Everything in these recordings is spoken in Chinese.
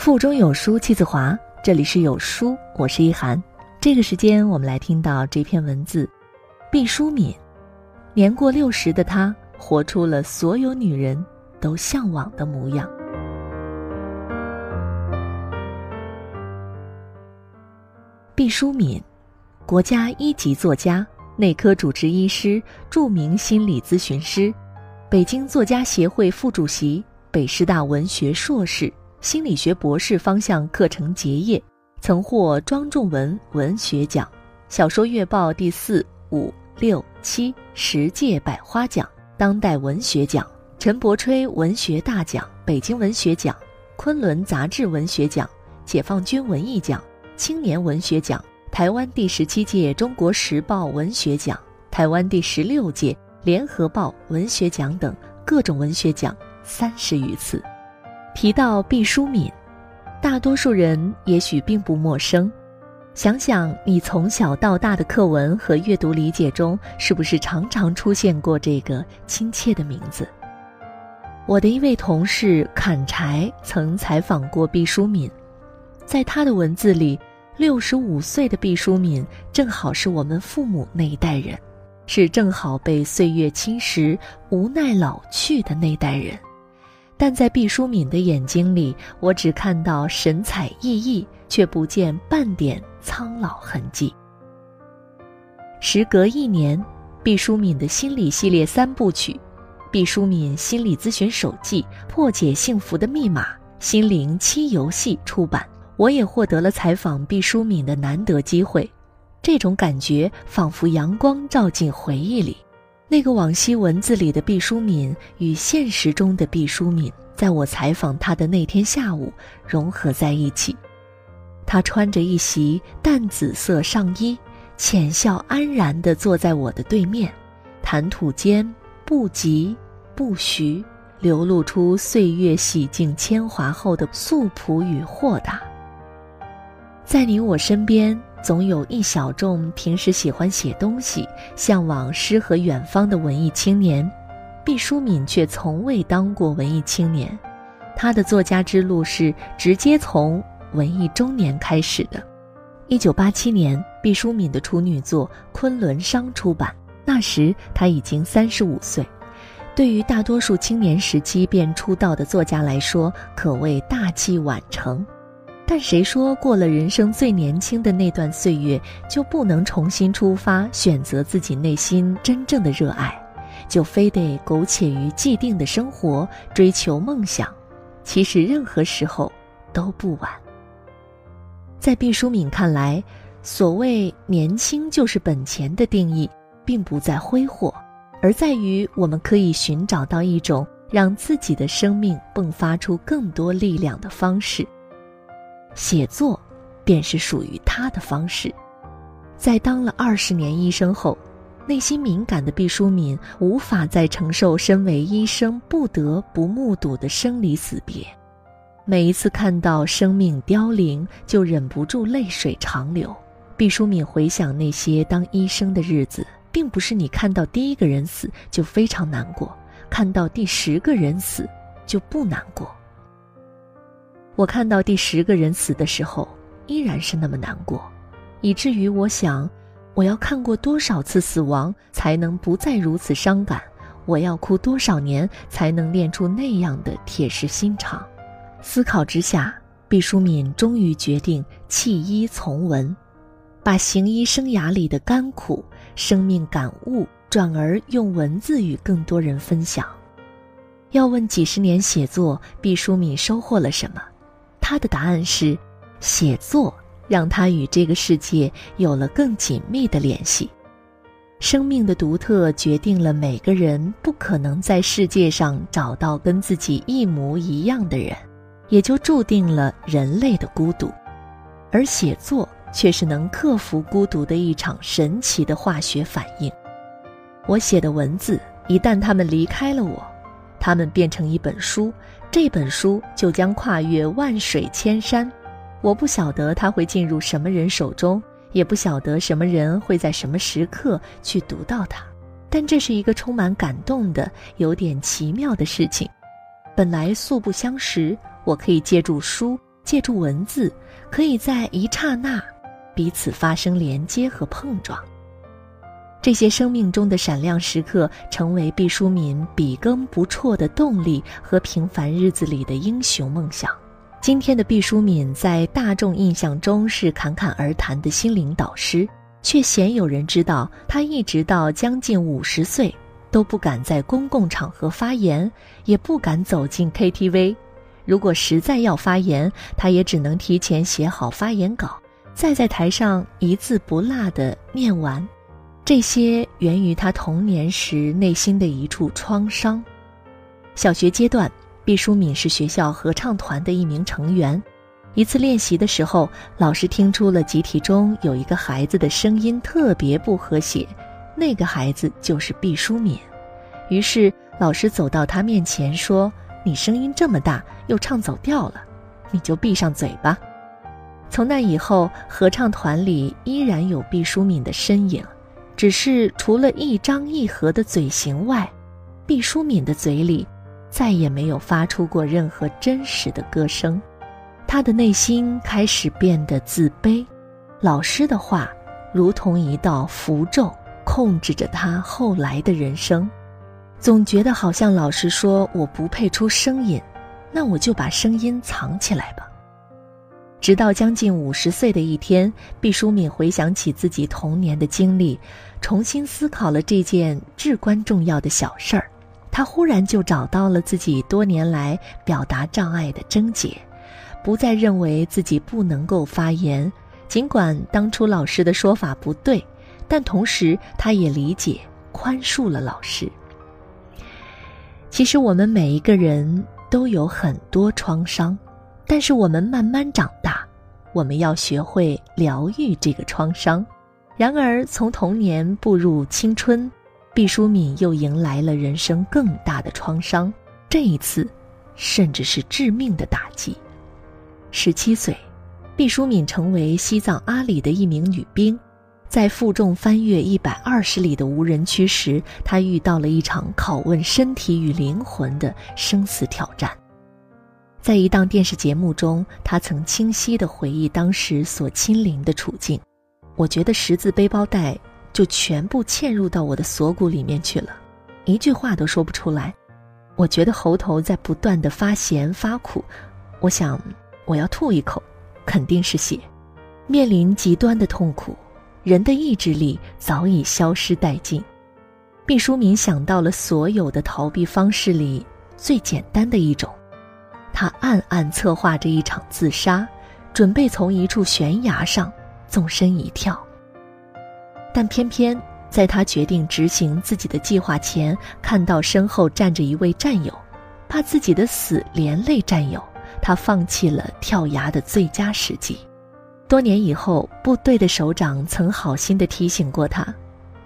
腹中有书气自华，这里是有书，我是一涵。这个时间，我们来听到这篇文字。毕淑敏，年过六十的她，活出了所有女人都向往的模样。毕淑敏，国家一级作家，内科主治医师，著名心理咨询师，北京作家协会副主席，北师大文学硕士。心理学博士方向课程结业，曾获庄仲文文学奖、小说月报第四、五、六、七十届百花奖、当代文学奖、陈伯吹文学大奖、北京文学奖、昆仑杂志文学奖、解放军文艺奖、青年文学奖、台湾第十七届中国时报文学奖、台湾第十六届联合报文学奖等各种文学奖三十余次。提到毕淑敏，大多数人也许并不陌生。想想你从小到大的课文和阅读理解中，是不是常常出现过这个亲切的名字？我的一位同事砍柴曾采访过毕淑敏，在他的文字里，六十五岁的毕淑敏正好是我们父母那一代人，是正好被岁月侵蚀、无奈老去的那代人。但在毕淑敏的眼睛里，我只看到神采奕奕，却不见半点苍老痕迹。时隔一年，毕淑敏的心理系列三部曲《毕淑敏心理咨询手记》《破解幸福的密码》《心灵七游戏》出版，我也获得了采访毕淑敏的难得机会。这种感觉仿佛阳光照进回忆里。那个往昔文字里的毕淑敏与现实中的毕淑敏，在我采访她的那天下午融合在一起。她穿着一袭淡紫色上衣，浅笑安然地坐在我的对面，谈吐间不急不徐，流露出岁月洗净铅华后的素朴与豁达。在你我身边。总有一小众平时喜欢写东西、向往诗和远方的文艺青年，毕淑敏却从未当过文艺青年。他的作家之路是直接从文艺中年开始的。一九八七年，毕淑敏的处女作《昆仑商》出版，那时他已经三十五岁。对于大多数青年时期便出道的作家来说，可谓大器晚成。但谁说过了人生最年轻的那段岁月就不能重新出发，选择自己内心真正的热爱，就非得苟且于既定的生活，追求梦想？其实任何时候都不晚。在毕淑敏看来，所谓年轻就是本钱的定义，并不在挥霍，而在于我们可以寻找到一种让自己的生命迸发出更多力量的方式。写作，便是属于他的方式。在当了二十年医生后，内心敏感的毕淑敏无法再承受身为医生不得不目睹的生离死别。每一次看到生命凋零，就忍不住泪水长流。毕淑敏回想那些当医生的日子，并不是你看到第一个人死就非常难过，看到第十个人死就不难过。我看到第十个人死的时候，依然是那么难过，以至于我想，我要看过多少次死亡，才能不再如此伤感？我要哭多少年，才能练出那样的铁石心肠？思考之下，毕淑敏终于决定弃医从文，把行医生涯里的甘苦、生命感悟，转而用文字与更多人分享。要问几十年写作，毕淑敏收获了什么？他的答案是，写作让他与这个世界有了更紧密的联系。生命的独特决定了每个人不可能在世界上找到跟自己一模一样的人，也就注定了人类的孤独。而写作却是能克服孤独的一场神奇的化学反应。我写的文字，一旦他们离开了我。他们变成一本书，这本书就将跨越万水千山。我不晓得它会进入什么人手中，也不晓得什么人会在什么时刻去读到它。但这是一个充满感动的、有点奇妙的事情。本来素不相识，我可以借助书借助文字，可以在一刹那彼此发生连接和碰撞。这些生命中的闪亮时刻，成为毕淑敏笔耕不辍的动力和平凡日子里的英雄梦想。今天的毕淑敏在大众印象中是侃侃而谈的心灵导师，却鲜有人知道他一直到将近五十岁都不敢在公共场合发言，也不敢走进 KTV。如果实在要发言，他也只能提前写好发言稿，再在台上一字不落地念完。这些源于他童年时内心的一处创伤。小学阶段，毕淑敏是学校合唱团的一名成员。一次练习的时候，老师听出了集体中有一个孩子的声音特别不和谐，那个孩子就是毕淑敏。于是老师走到他面前说：“你声音这么大，又唱走调了，你就闭上嘴巴。”从那以后，合唱团里依然有毕淑敏的身影。只是除了一张一合的嘴型外，毕淑敏的嘴里再也没有发出过任何真实的歌声。他的内心开始变得自卑，老师的话如同一道符咒，控制着他后来的人生。总觉得好像老师说我不配出声音，那我就把声音藏起来吧。直到将近五十岁的一天，毕淑敏回想起自己童年的经历，重新思考了这件至关重要的小事儿。她忽然就找到了自己多年来表达障碍的症结，不再认为自己不能够发言。尽管当初老师的说法不对，但同时她也理解、宽恕了老师。其实我们每一个人都有很多创伤。但是我们慢慢长大，我们要学会疗愈这个创伤。然而，从童年步入青春，毕淑敏又迎来了人生更大的创伤。这一次，甚至是致命的打击。十七岁，毕淑敏成为西藏阿里的一名女兵，在负重翻越一百二十里的无人区时，她遇到了一场拷问身体与灵魂的生死挑战。在一档电视节目中，他曾清晰地回忆当时所亲临的处境。我觉得十字背包带就全部嵌入到我的锁骨里面去了，一句话都说不出来。我觉得喉头在不断的发咸发苦，我想我要吐一口，肯定是血。面临极端的痛苦，人的意志力早已消失殆尽。毕淑敏想到了所有的逃避方式里最简单的一种。他暗暗策划着一场自杀，准备从一处悬崖上纵身一跳。但偏偏在他决定执行自己的计划前，看到身后站着一位战友，怕自己的死连累战友，他放弃了跳崖的最佳时机。多年以后，部队的首长曾好心地提醒过他：“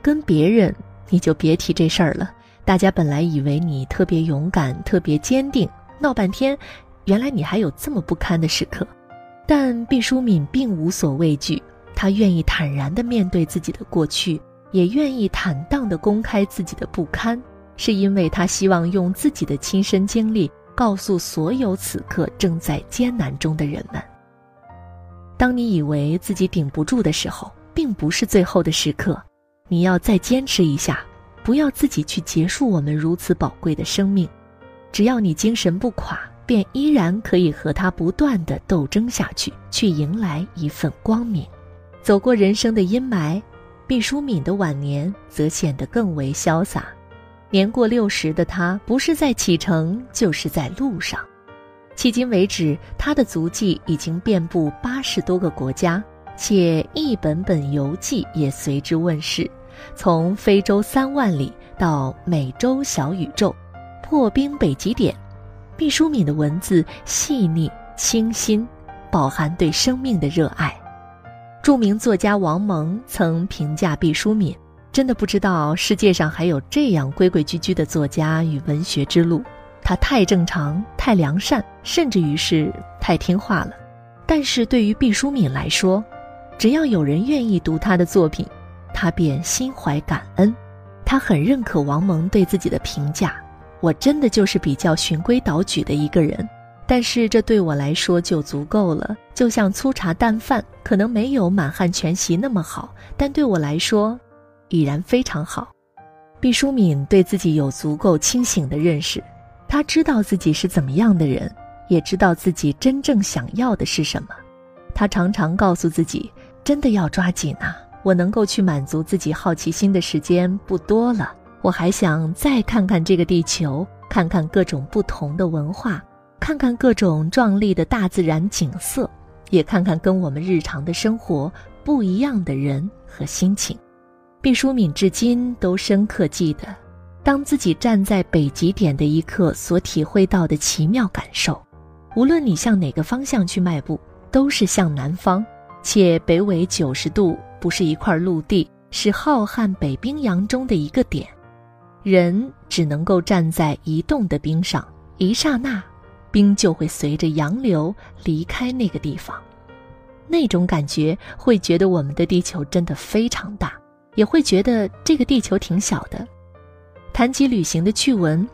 跟别人你就别提这事儿了。大家本来以为你特别勇敢、特别坚定，闹半天。”原来你还有这么不堪的时刻，但毕淑敏并无所畏惧，她愿意坦然地面对自己的过去，也愿意坦荡地公开自己的不堪，是因为她希望用自己的亲身经历告诉所有此刻正在艰难中的人们：当你以为自己顶不住的时候，并不是最后的时刻，你要再坚持一下，不要自己去结束我们如此宝贵的生命，只要你精神不垮。便依然可以和他不断的斗争下去，去迎来一份光明。走过人生的阴霾，毕淑敏的晚年则显得更为潇洒。年过六十的他，不是在启程，就是在路上。迄今为止，他的足迹已经遍布八十多个国家，且一本本游记也随之问世。从非洲三万里到美洲小宇宙，破冰北极点。毕淑敏的文字细腻清新，饱含对生命的热爱。著名作家王蒙曾评价毕淑敏：“真的不知道世界上还有这样规规矩矩的作家与文学之路。他太正常，太良善，甚至于是太听话了。但是对于毕淑敏来说，只要有人愿意读他的作品，他便心怀感恩。他很认可王蒙对自己的评价。”我真的就是比较循规蹈矩的一个人，但是这对我来说就足够了。就像粗茶淡饭，可能没有满汉全席那么好，但对我来说，已然非常好。毕淑敏对自己有足够清醒的认识，他知道自己是怎么样的人，也知道自己真正想要的是什么。他常常告诉自己：“真的要抓紧啊！我能够去满足自己好奇心的时间不多了。我还想再看看这个地球，看看各种不同的文化，看看各种壮丽的大自然景色，也看看跟我们日常的生活不一样的人和心情。”毕淑敏至今都深刻记得，当自己站在北极点的一刻所体会到的奇妙感受。无论你向哪个方向去迈步。都是向南方，且北纬九十度不是一块陆地，是浩瀚北冰洋中的一个点。人只能够站在移动的冰上，一刹那，冰就会随着洋流离开那个地方。那种感觉会觉得我们的地球真的非常大，也会觉得这个地球挺小的。谈及旅行的趣闻，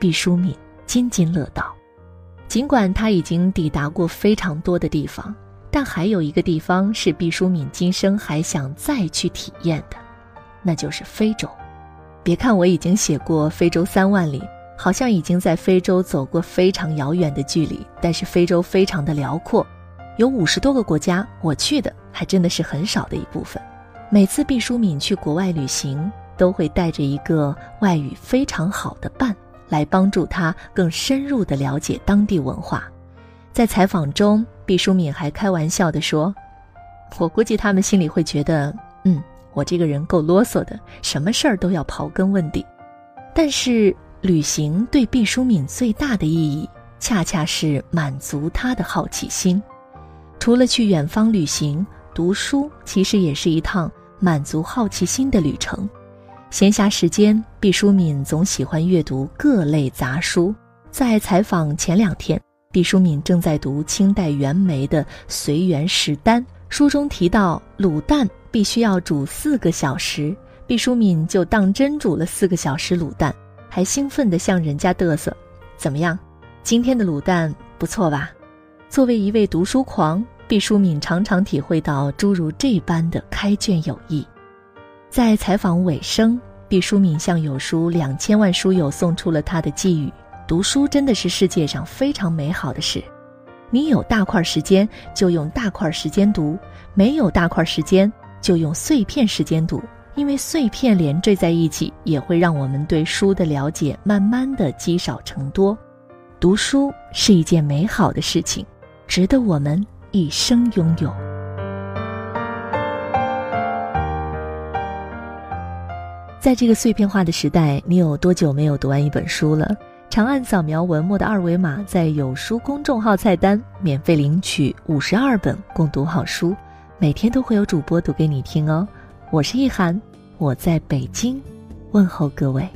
毕淑敏津津乐道。尽管他已经抵达过非常多的地方，但还有一个地方是毕淑敏今生还想再去体验的，那就是非洲。别看我已经写过《非洲三万里》，好像已经在非洲走过非常遥远的距离，但是非洲非常的辽阔，有五十多个国家，我去的还真的是很少的一部分。每次毕淑敏去国外旅行，都会带着一个外语非常好的伴。来帮助他更深入地了解当地文化。在采访中，毕淑敏还开玩笑地说：“我估计他们心里会觉得，嗯，我这个人够啰嗦的，什么事儿都要刨根问底。但是，旅行对毕淑敏最大的意义，恰恰是满足他的好奇心。除了去远方旅行，读书其实也是一趟满足好奇心的旅程。”闲暇时间，毕淑敏总喜欢阅读各类杂书。在采访前两天，毕淑敏正在读清代袁枚的《随园食单》，书中提到卤蛋必须要煮四个小时，毕淑敏就当真煮了四个小时卤蛋，还兴奋地向人家嘚瑟：“怎么样，今天的卤蛋不错吧？”作为一位读书狂，毕淑敏常常体会到诸如这般的开卷有益。在采访尾声，毕淑敏向有书两千万书友送出了他的寄语：读书真的是世界上非常美好的事。你有大块时间就用大块时间读，没有大块时间就用碎片时间读，因为碎片连缀在一起，也会让我们对书的了解慢慢的积少成多。读书是一件美好的事情，值得我们一生拥有。在这个碎片化的时代，你有多久没有读完一本书了？长按扫描文末的二维码，在有书公众号菜单免费领取五十二本共读好书，每天都会有主播读给你听哦。我是易涵，我在北京，问候各位。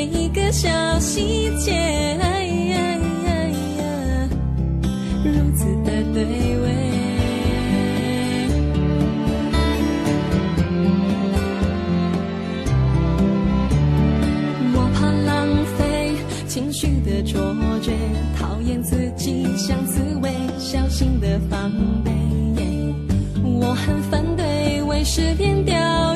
每一个小细节，如此的对味。我怕浪费情绪的错觉，讨厌自己像刺猬，小心的防备。我很反对为失恋掉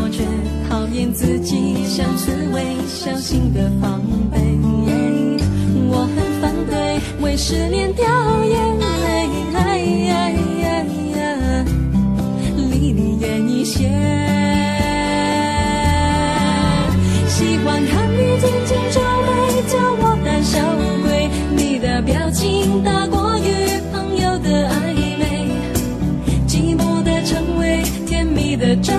我却讨厌自己像刺猬小心的防备我很反对为失恋掉眼泪哎呀呀呀离你远一些喜欢看你紧紧皱眉叫我胆小鬼你的表情大过于朋友的暧昧寂寞的称谓甜蜜的咒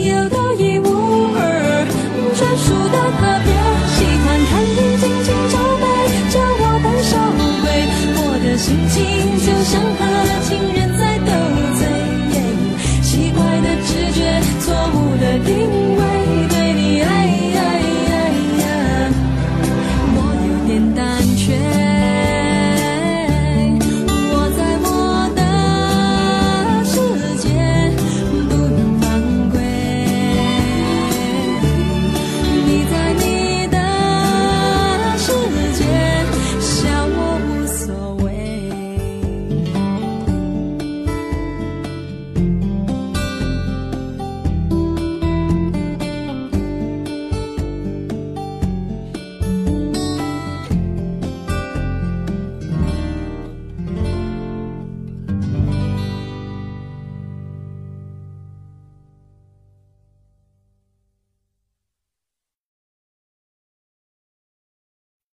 You. thương